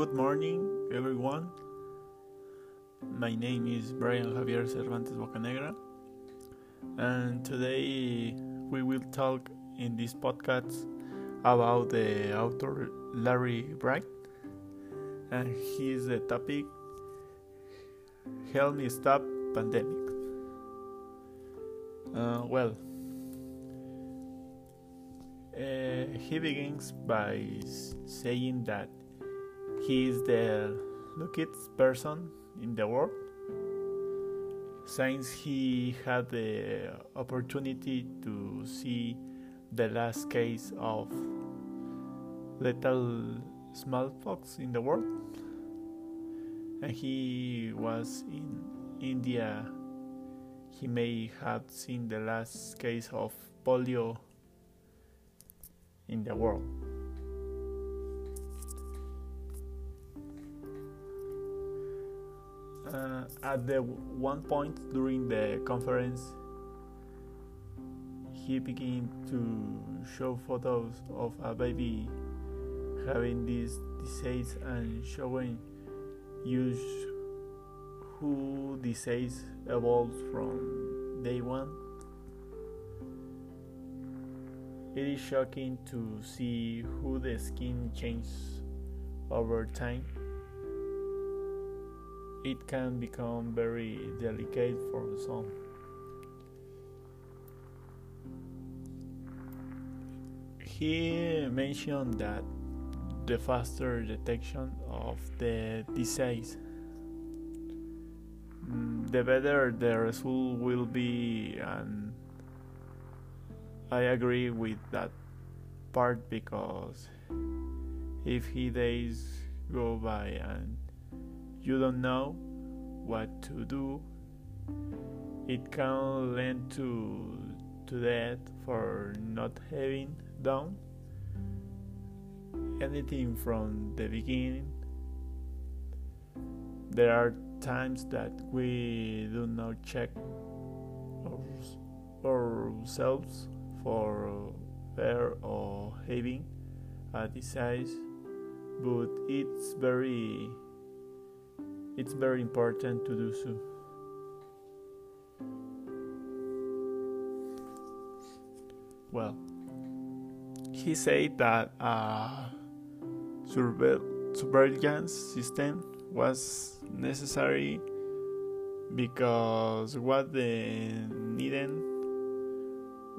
Good morning, everyone. My name is Brian Javier Cervantes Bocanegra, and today we will talk in this podcast about the author Larry Bright, and his topic Help Me Stop Pandemic. Uh, well, uh, he begins by saying that he is the luckiest person in the world. Since he had the opportunity to see the last case of lethal smallpox in the world and he was in India he may have seen the last case of polio in the world uh, at the one point during the conference he began to show photos of a baby having this disease and showing use who disease evolves from day one. It is shocking to see who the skin changes over time it can become very delicate for some. He mentioned that the faster detection of the disease, mm, the better the result will be, and I agree with that part because if he days go by and you don't know what to do, it can lead to to that for not having done anything from the beginning. There are times that we do not check ourselves for fear or having a disease, but it's very it's very important to do so. Well, he said that uh, a surveillance system was necessary because what they needed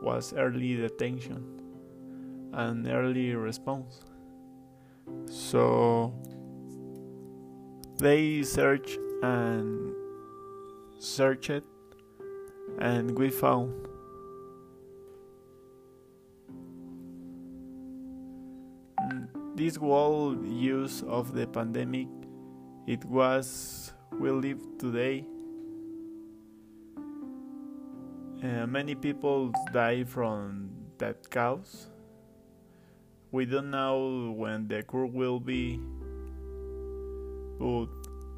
was early detection and early response. So they searched and searched and we found. This whole use of the pandemic it was we live today. Uh, many people die from that cause. We don't know when the cure will be but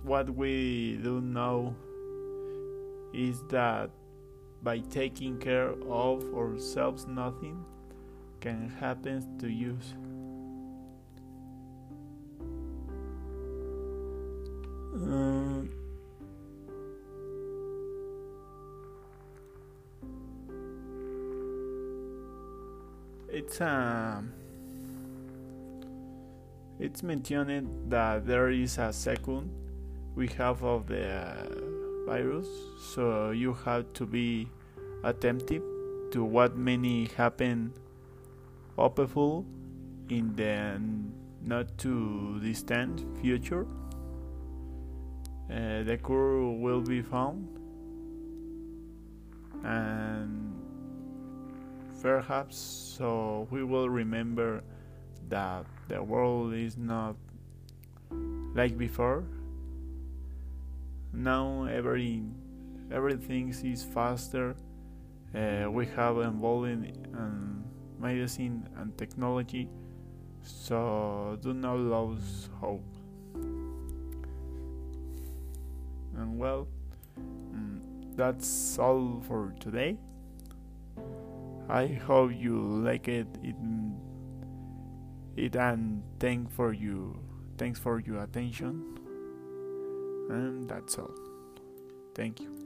what we do know is that by taking care of ourselves, nothing can happen to you. Um, it's a um, it's mentioned that there is a second we have of the uh, virus, so you have to be attentive to what many happen hopeful in the not too distant future. Uh, the cure will be found and perhaps so we will remember that the world is not like before. Now every everything is faster. Uh, we have in um, medicine and technology, so do not lose hope. And well, mm, that's all for today. I hope you like it. it it and thank for your Thanks for your attention. And that's all. Thank you.